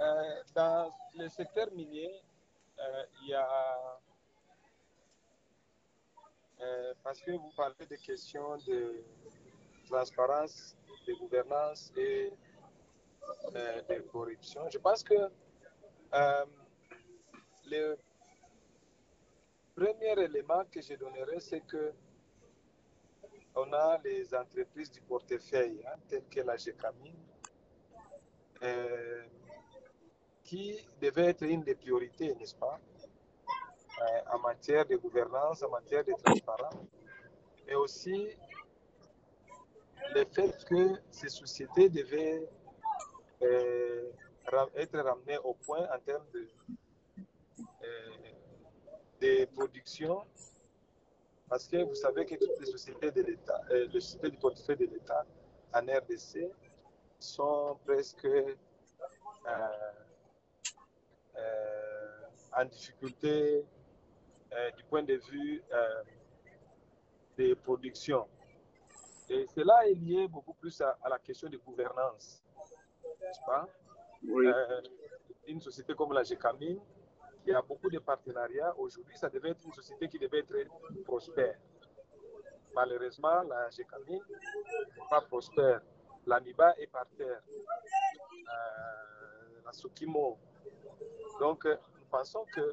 Euh, dans le secteur minier, euh, il y a, euh, parce que vous parlez de questions de transparence, de gouvernance et de corruption, je pense que le premier élément que je donnerai, c'est que on a les entreprises du portefeuille, hein, telles que la GECAMIN, qui devait être une des priorités, n'est-ce pas, euh, en matière de gouvernance, en matière de transparence, mais aussi le fait que ces sociétés devaient euh, être ramenées au point en termes de, de production parce que vous savez que toutes les sociétés de l'État, euh, les sociétés du portefeuille de l'État en RDC sont presque euh, euh, en difficulté du point de vue des productions. Et cela est lié beaucoup plus à, la question de gouvernance, n'est-ce pas? Oui. une société comme la GECAMINE il y a beaucoup de partenariats. Aujourd'hui, ça devait être une société qui devait être prospère. Malheureusement, la GECAMI n'est pas prospère. L'AMIBA est par terre. Euh, la Sukimo. Donc, nous pensons que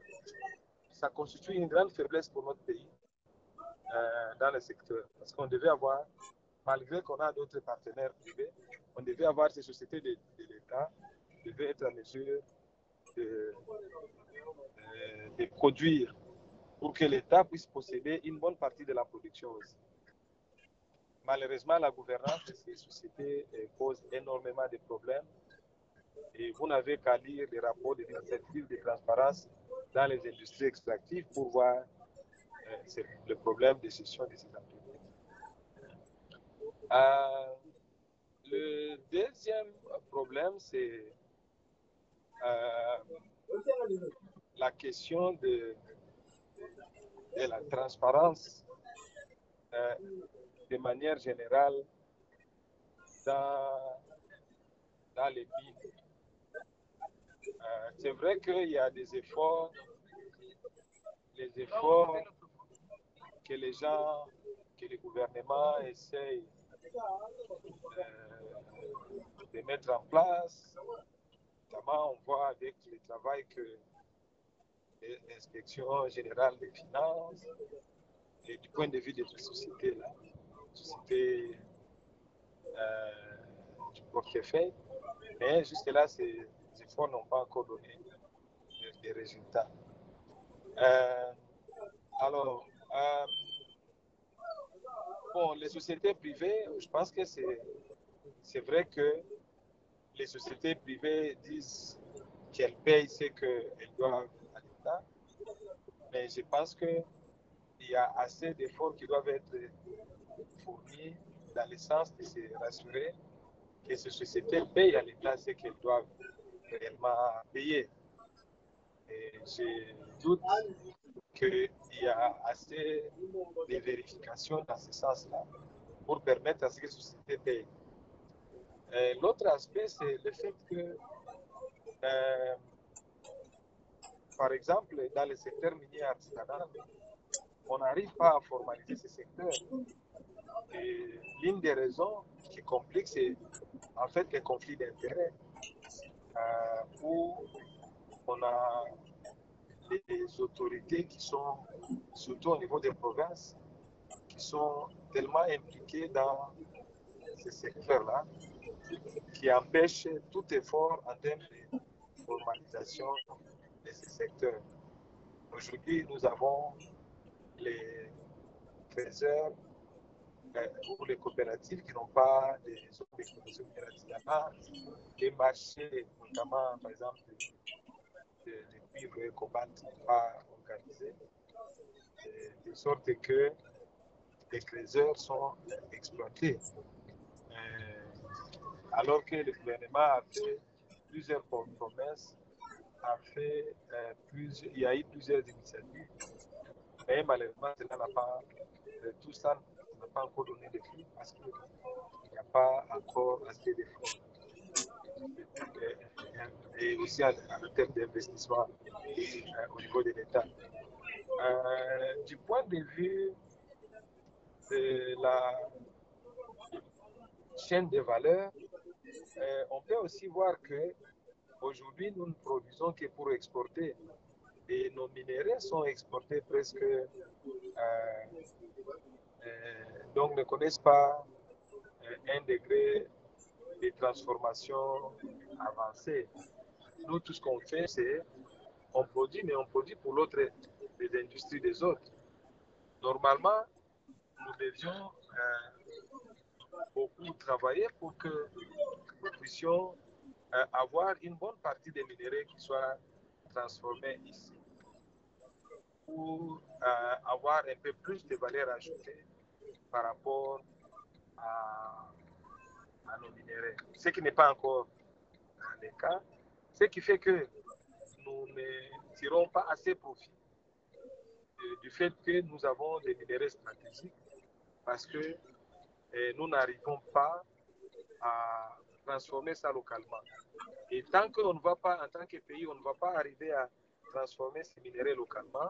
ça constitue une grande faiblesse pour notre pays euh, dans le secteur. Parce qu'on devait avoir, malgré qu'on a d'autres partenaires privés, on devait avoir ces sociétés de, l'État qui devaient être en mesure de, de produire pour que l'État puisse posséder une bonne partie de la production aussi. Malheureusement, la gouvernance de ces sociétés pose énormément de problèmes et vous n'avez qu'à lire les rapports des initiatives de transparence dans les industries extractives pour voir euh, le problème de gestion de ces entreprises. Euh, le deuxième problème, c'est euh, la question de, de la transparence de manière générale dans, dans les mines. Euh, c'est vrai qu'il y a des efforts, les efforts que les gens, que le gouvernement essaye euh, de mettre en place. Notamment, on voit avec le travail que l'inspection générale des finances, et du point de vue de ces sociétés-là, sociétés euh, du portefeuille. Mais jusque-là, ces n'ont pas encore donné des résultats. Euh, alors, euh, bon, les sociétés privées, je pense que c'est vrai que les sociétés privées disent qu'elles payent ce qu'elles doivent mais je pense qu'il y a assez d'efforts qui doivent être fournis dans le sens de se rassurer que ces sociétés payent à l'État ce qu'elles doivent réellement payer. Et je doute qu'il y a assez de vérifications dans ce sens-là pour permettre à ce que les sociétés payent. L'autre aspect, c'est le fait que euh, par exemple, dans le secteur minier artisanal, on n'arrive pas à formaliser ce secteur. Et l'une des raisons qui complique, c'est en fait les conflits d'intérêts, où on a des autorités qui sont, surtout au niveau des provinces, qui sont tellement impliquées dans ce secteur-là, qui empêchent tout effort en termes de formalisation de ce secteur. Aujourd'hui, nous avons les trésors euh, ou les coopératives qui n'ont pas des exploitations artisanales, des marchés, notamment par exemple de, cuivre et cobalt, pas organisés, de, sorte que les trésors sont exploités. Euh, alors que le gouvernement a fait plusieurs promesses a fait euh, il y a eu plusieurs initiatives, mais malheureusement, cela n'a pas, tout ça encore donné de fruits parce qu'il n'y a pas encore assez d'efforts. Et, et, aussi en, termes d'investissement au niveau de l'État. du point de vue de la chaîne de valeur, on peut aussi voir que aujourd'hui nous ne produisons que pour exporter et nos minéraux sont exportés presque, euh, euh, donc ne connaissent pas euh, un degré de transformation avancé. Nous, tout ce qu'on fait, c'est on produit, mais on produit pour l'autre, les industries des autres. Normalement, nous devions beaucoup travailler pour que nous puissions avoir une bonne partie des minéraux qui soient transformés ici pour euh, avoir un peu plus de valeur ajoutée par rapport à, nos minéraux. Ce qui n'est pas encore le cas, ce qui fait que nous ne tirons pas assez profit du fait que nous avons des minéraux stratégiques parce que eh, nous n'arrivons pas à transformer ça localement. Et tant qu'on ne va pas, en tant que pays, on ne va pas arriver à transformer ces minéraux localement,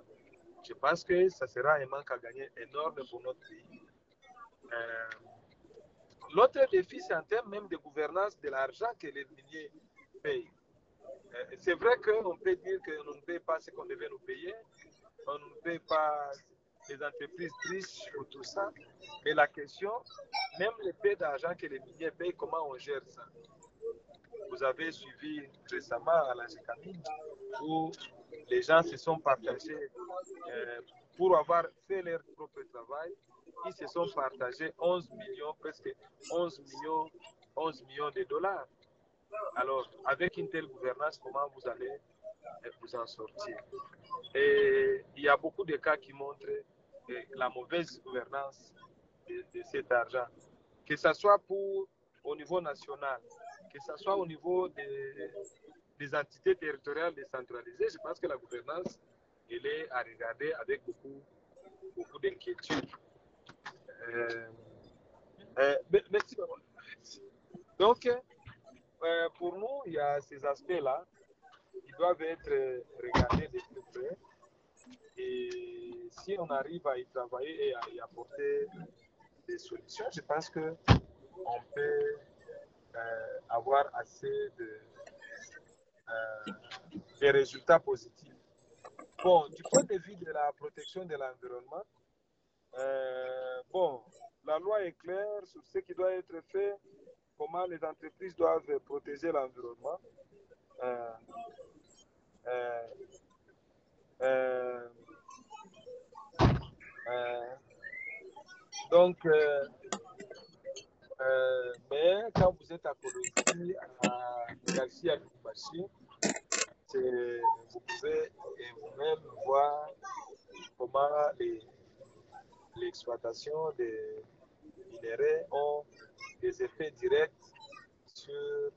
je pense que ça sera un manque à gagner énorme pour notre pays. Euh, l'autre défi, c'est en termes même de gouvernance de l'argent que les miniers payent. Euh, c'est vrai qu'on peut dire qu'on ne paye pas ce qu'on devait nous payer, on ne paye pas les entreprises riches pour tout ça, mais la question, même les paix d'argent que les miniers payent, comment on gère ça? Vous avez suivi récemment à la GECAMI où les gens se sont partagés euh, pour avoir fait leur propre travail. Ils se sont partagés 11 millions, presque 11 millions, 11 millions de dollars. Alors, avec une telle gouvernance, comment vous allez vous en sortir? Et il y a beaucoup de cas qui montrent euh, la mauvaise gouvernance de, de, cet argent, que ce soit pour, au niveau national, que ce soit au niveau des, des entités territoriales décentralisées, je pense que la gouvernance, elle est à regarder avec beaucoup, beaucoup d'inquiétude. Euh, euh, merci. Donc, euh, pour nous, il y a ces aspects-là qui doivent être regardés de plus près. Et si on arrive à y travailler et à y apporter des solutions, je pense qu'on peut avoir assez de, résultats positifs. Bon, du point de vue de la protection de l'environnement, euh, bon, la loi est claire sur ce qui doit être fait, comment les entreprises doivent protéger l'environnement. Euh, donc, mais quand vous êtes à Colombie, à Garcia, à vous pouvez vous-même voir comment l'exploitation des minéraux ont des effets directs sur